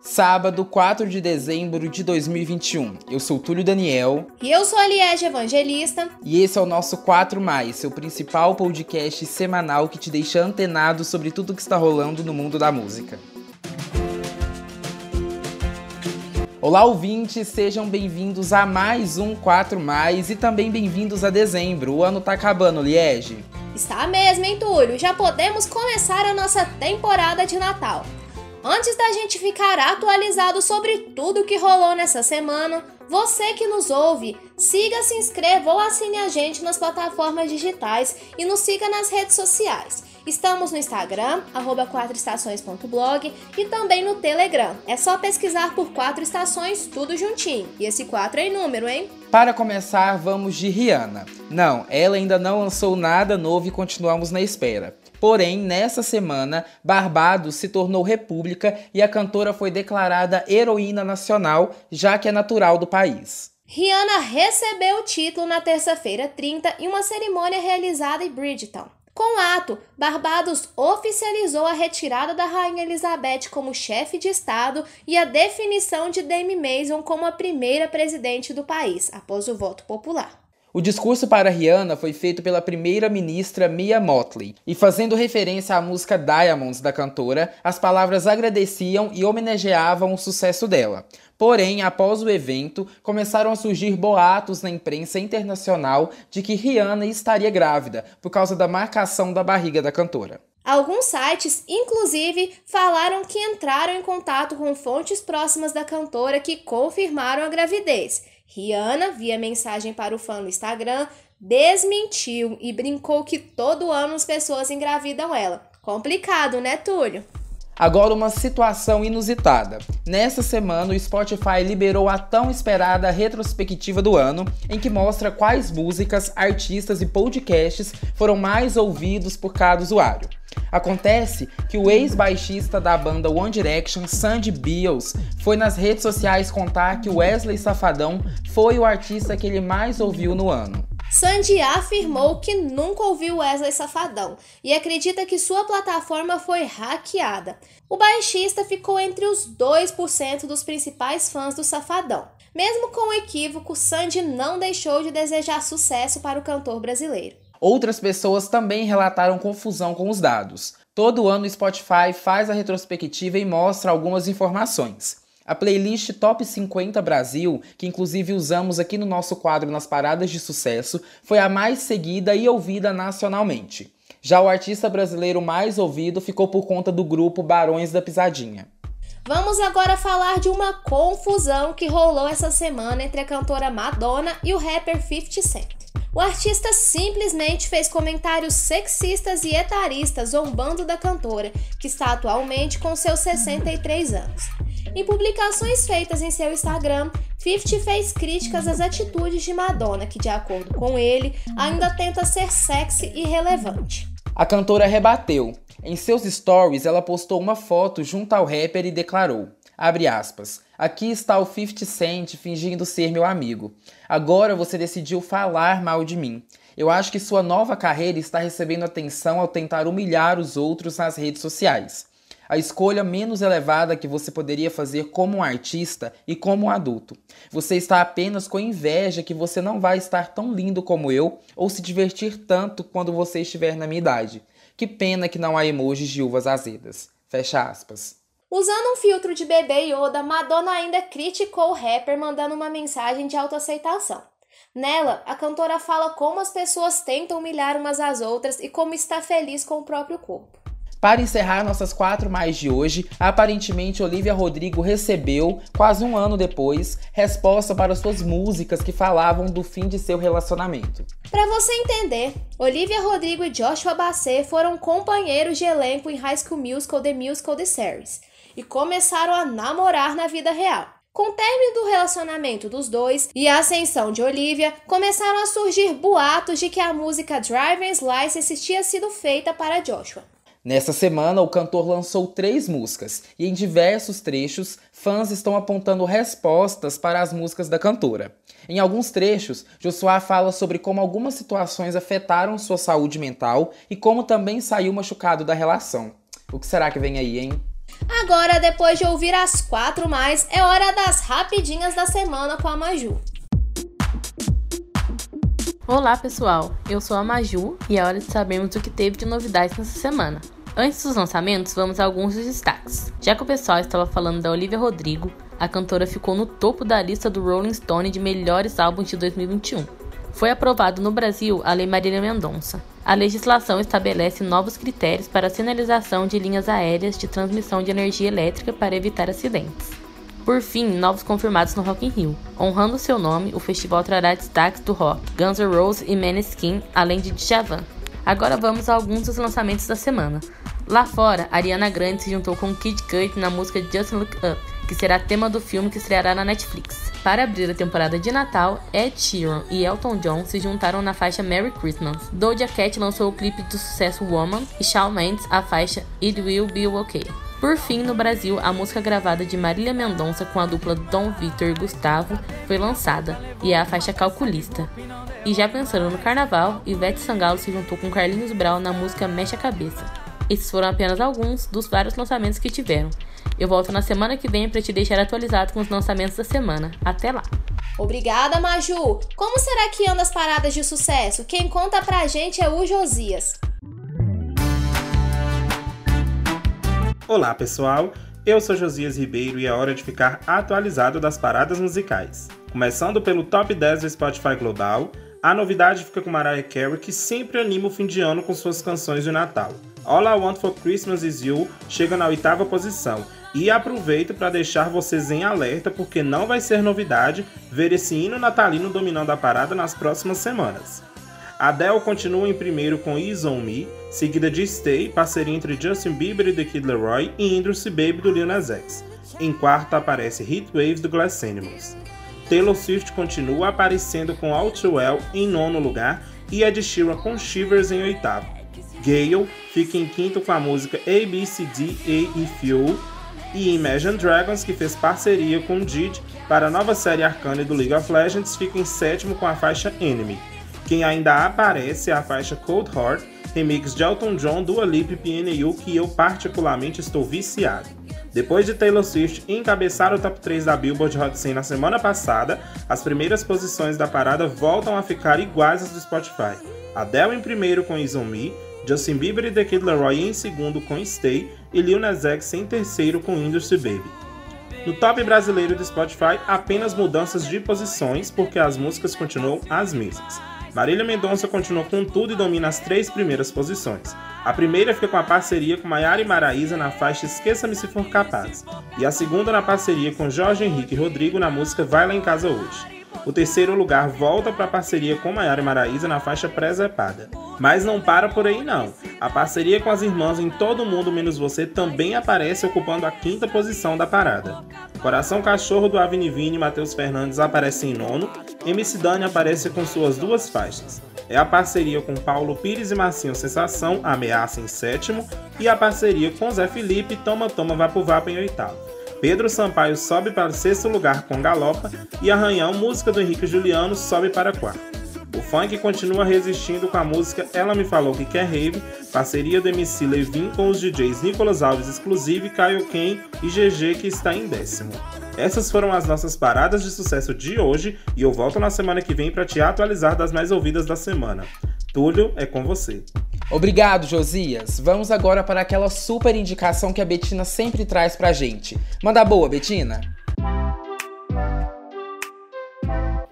Sábado, 4 de dezembro de 2021. Eu sou Túlio Daniel. E eu sou a Liege Evangelista. E esse é o nosso 4 Mais, seu principal podcast semanal que te deixa antenado sobre tudo que está rolando no mundo da música. Olá, ouvintes, sejam bem-vindos a mais um 4 Mais e também bem-vindos a dezembro. O ano tá acabando, Liege. Está mesmo, hein, Túlio? Já podemos começar a nossa temporada de Natal. Antes da gente ficar atualizado sobre tudo que rolou nessa semana, você que nos ouve, siga, se inscreva ou assine a gente nas plataformas digitais e nos siga nas redes sociais. Estamos no Instagram, arroba 4estações.blog e também no Telegram. É só pesquisar por 4 estações, tudo juntinho. E esse 4 é em número, hein? Para começar, vamos de Rihanna. Não, ela ainda não lançou nada novo e continuamos na espera. Porém, nessa semana, Barbados se tornou república e a cantora foi declarada heroína nacional, já que é natural do país. Rihanna recebeu o título na terça-feira 30 em uma cerimônia realizada em Bridgetown. Com o ato, Barbados oficializou a retirada da Rainha Elizabeth como chefe de Estado e a definição de Dame Mason como a primeira presidente do país, após o voto popular. O discurso para Rihanna foi feito pela primeira-ministra Mia Motley, e fazendo referência à música Diamonds da cantora, as palavras agradeciam e homenageavam o sucesso dela. Porém, após o evento, começaram a surgir boatos na imprensa internacional de que Rihanna estaria grávida, por causa da marcação da barriga da cantora. Alguns sites, inclusive, falaram que entraram em contato com fontes próximas da cantora que confirmaram a gravidez. Rihanna, via mensagem para o fã no Instagram, desmentiu e brincou que todo ano as pessoas engravidam ela. Complicado, né, Túlio? Agora uma situação inusitada. Nessa semana, o Spotify liberou a tão esperada retrospectiva do ano, em que mostra quais músicas, artistas e podcasts foram mais ouvidos por cada usuário. Acontece que o ex-baixista da banda One Direction, Sandy Beals, foi nas redes sociais contar que Wesley Safadão foi o artista que ele mais ouviu no ano. Sandy afirmou que nunca ouviu Wesley Safadão e acredita que sua plataforma foi hackeada. O baixista ficou entre os 2% dos principais fãs do Safadão. Mesmo com o equívoco, Sandy não deixou de desejar sucesso para o cantor brasileiro. Outras pessoas também relataram confusão com os dados. Todo ano o Spotify faz a retrospectiva e mostra algumas informações. A playlist Top 50 Brasil, que inclusive usamos aqui no nosso quadro nas paradas de sucesso, foi a mais seguida e ouvida nacionalmente. Já o artista brasileiro mais ouvido ficou por conta do grupo Barões da Pisadinha. Vamos agora falar de uma confusão que rolou essa semana entre a cantora Madonna e o rapper 50 Cent. O artista simplesmente fez comentários sexistas e etaristas zombando da cantora, que está atualmente com seus 63 anos. Em publicações feitas em seu Instagram, 50 fez críticas às atitudes de Madonna, que, de acordo com ele, ainda tenta ser sexy e relevante. A cantora rebateu. Em seus stories, ela postou uma foto junto ao rapper e declarou: Abre aspas. Aqui está o 50 Cent fingindo ser meu amigo. Agora você decidiu falar mal de mim. Eu acho que sua nova carreira está recebendo atenção ao tentar humilhar os outros nas redes sociais. A escolha menos elevada que você poderia fazer como um artista e como um adulto. Você está apenas com inveja que você não vai estar tão lindo como eu ou se divertir tanto quando você estiver na minha idade. Que pena que não há emojis de uvas azedas. Fecha aspas. Usando um filtro de bebê Yoda, Madonna ainda criticou o rapper mandando uma mensagem de autoaceitação. Nela, a cantora fala como as pessoas tentam humilhar umas às outras e como está feliz com o próprio corpo. Para encerrar nossas quatro mais de hoje, aparentemente Olivia Rodrigo recebeu, quase um ano depois, resposta para suas músicas que falavam do fim de seu relacionamento. Para você entender, Olivia Rodrigo e Joshua Bassett foram companheiros de elenco em High School Musical The Musical The Series e começaram a namorar na vida real. Com o término do relacionamento dos dois e a ascensão de Olivia, começaram a surgir boatos de que a música Driver's License tinha sido feita para Joshua. Nessa semana, o cantor lançou três músicas e em diversos trechos, fãs estão apontando respostas para as músicas da cantora. Em alguns trechos, Joshua fala sobre como algumas situações afetaram sua saúde mental e como também saiu machucado da relação. O que será que vem aí, hein? Agora, depois de ouvir as quatro mais, é hora das rapidinhas da semana com a Maju. Olá pessoal, eu sou a Maju e é hora de sabermos o que teve de novidades nessa semana. Antes dos lançamentos, vamos a alguns dos destaques. Já que o pessoal estava falando da Olivia Rodrigo, a cantora ficou no topo da lista do Rolling Stone de melhores álbuns de 2021. Foi aprovado no Brasil a Lei Marília Mendonça. A legislação estabelece novos critérios para a sinalização de linhas aéreas de transmissão de energia elétrica para evitar acidentes. Por fim, novos confirmados no Rock in Rio. Honrando seu nome, o festival trará destaques do rock, Guns N' Roses e Maneskin, além de Djavan. Agora vamos a alguns dos lançamentos da semana. Lá fora, Ariana Grande se juntou com Kid Cudi na música Just Look Up, que será tema do filme que estreará na Netflix. Para abrir a temporada de Natal, Ed Sheeran e Elton John se juntaram na faixa Merry Christmas. Doja Cat lançou o clipe do sucesso Woman e Shawn Mendes a faixa It Will Be Okay. Por fim, no Brasil, a música gravada de Marília Mendonça com a dupla Dom Vitor e Gustavo foi lançada, e é a faixa Calculista. E já pensando no carnaval, Ivete Sangalo se juntou com Carlinhos Brau na música Mexe a Cabeça. Esses foram apenas alguns dos vários lançamentos que tiveram. Eu volto na semana que vem para te deixar atualizado com os lançamentos da semana. Até lá! Obrigada, Maju! Como será que anda as paradas de sucesso? Quem conta pra gente é o Josias. Olá, pessoal! Eu sou Josias Ribeiro e é hora de ficar atualizado das paradas musicais. Começando pelo top 10 do Spotify Global, a novidade fica com Mariah Carey, que sempre anima o fim de ano com suas canções de Natal. All I Want for Christmas Is You chega na oitava posição. E aproveito para deixar vocês em alerta, porque não vai ser novidade ver esse hino natalino dominando a parada nas próximas semanas. Adele continua em primeiro com Ease On Me, seguida de Stay, parceria entre Justin Bieber e The Kid Laroi, e Industry Baby do Lil Nas X. Em quarto aparece Heat Waves do Glass Animals. Taylor Swift continua aparecendo com All Too Well em nono lugar e Ed Sheeran com Shivers em oitavo. Gale fica em quinto com a música ABCD A e Fuel e Imagine Dragons, que fez parceria com Did para a nova série Arcane do League of Legends, fica em sétimo com a faixa Enemy. Quem ainda aparece é a faixa Cold Heart, remix de Elton John, Dua Lipa e PNU, que eu particularmente estou viciado. Depois de Taylor Swift encabeçar o top 3 da Billboard Hot 100 na semana passada, as primeiras posições da parada voltam a ficar iguais às do Spotify. Adele em primeiro com Me, Justin Bieber e The Kid Laroi em segundo com Stay e Lil Nas X em terceiro com Industry Baby. No top brasileiro do Spotify, apenas mudanças de posições, porque as músicas continuam as mesmas. Marília Mendonça continuou com tudo e domina as três primeiras posições. A primeira fica com a parceria com Maiara e Maraísa na faixa Esqueça-me Se For Capaz, e a segunda na parceria com Jorge Henrique e Rodrigo na música Vai Lá em Casa Hoje. O terceiro lugar volta para a parceria com Maiara e Maraísa na faixa Presepada. Mas não para por aí não. A parceria com as irmãs em Todo Mundo Menos Você também aparece ocupando a quinta posição da parada. Coração Cachorro do Avenivini e Matheus Fernandes aparece em nono, MC Dani aparece com suas duas faixas. É a parceria com Paulo Pires e Marcinho Sensação, Ameaça em sétimo, e a parceria com Zé Felipe, Toma Toma Vapo Vapo em oitavo. Pedro Sampaio sobe para o sexto lugar com Galopa e Arranhão, música do Henrique Juliano, sobe para quarto. O funk continua resistindo com a música Ela Me Falou Que Quer Rave, parceria do MC Levin com os DJs Nicolas Alves Exclusive, Caio Ken e GG que está em décimo. Essas foram as nossas paradas de sucesso de hoje e eu volto na semana que vem para te atualizar das mais ouvidas da semana. Túlio, é com você. Obrigado, Josias. Vamos agora para aquela super indicação que a Betina sempre traz pra gente. Manda boa, Betina.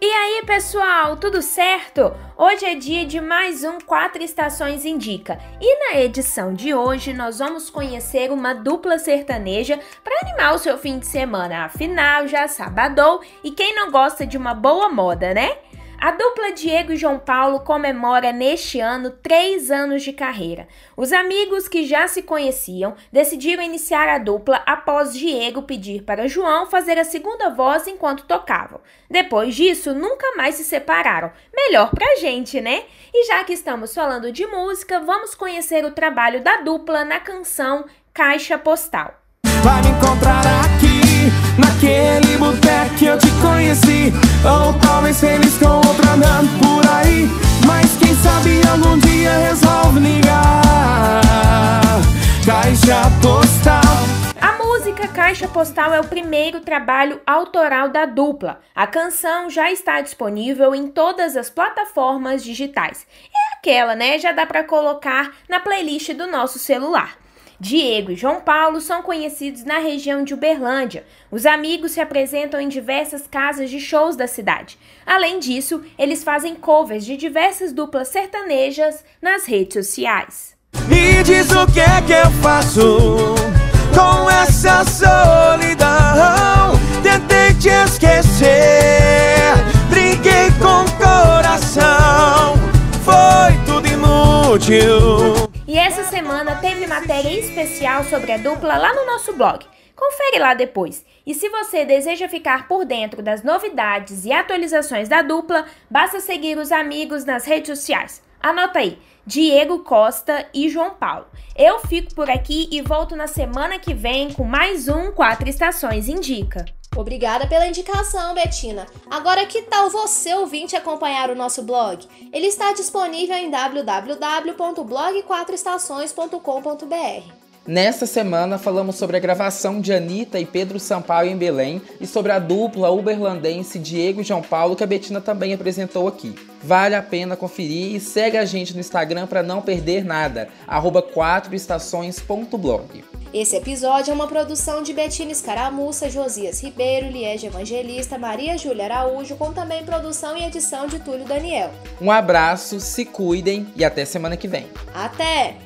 E aí, pessoal, tudo certo? Hoje é dia de mais um Quatro Estações Indica. E na edição de hoje nós vamos conhecer uma dupla sertaneja para animar o seu fim de semana. Afinal, já sabadou e quem não gosta de uma boa moda, né? A dupla Diego e João Paulo comemora neste ano três anos de carreira. Os amigos que já se conheciam decidiram iniciar a dupla após Diego pedir para João fazer a segunda voz enquanto tocavam. Depois disso, nunca mais se separaram. Melhor pra gente, né? E já que estamos falando de música, vamos conhecer o trabalho da dupla na canção Caixa Postal. Vai me encontrar naquele boteco eu te conheci. Ou talvez feliz com outra andando por aí. Mas quem sabe algum dia resolve ligar. Caixa postal. A música Caixa Postal é o primeiro trabalho autoral da dupla. A canção já está disponível em todas as plataformas digitais. É aquela, né? Já dá para colocar na playlist do nosso celular. Diego e João Paulo são conhecidos na região de Uberlândia. Os amigos se apresentam em diversas casas de shows da cidade. Além disso, eles fazem covers de diversas duplas sertanejas nas redes sociais. Me diz o que é que eu faço com essa solidão. Tentei te esquecer, brinquei com o coração. Foi tudo inútil. Essa semana teve matéria especial sobre a dupla lá no nosso blog. Confere lá depois. E se você deseja ficar por dentro das novidades e atualizações da dupla, basta seguir os amigos nas redes sociais. Anota aí, Diego Costa e João Paulo. Eu fico por aqui e volto na semana que vem com mais um Quatro Estações Indica. Obrigada pela indicação, Betina. Agora, que tal você, ouvinte, acompanhar o nosso blog? Ele está disponível em www.blog4estações.com.br. Nessa semana falamos sobre a gravação de Anitta e Pedro Sampaio em Belém e sobre a dupla uberlandense Diego e João Paulo que a Betina também apresentou aqui. Vale a pena conferir e segue a gente no Instagram para não perder nada, arroba 4estações.blog. Esse episódio é uma produção de Betina Escaramuça, Josias Ribeiro, Liege Evangelista, Maria Júlia Araújo, com também produção e edição de Túlio Daniel. Um abraço, se cuidem e até semana que vem. Até!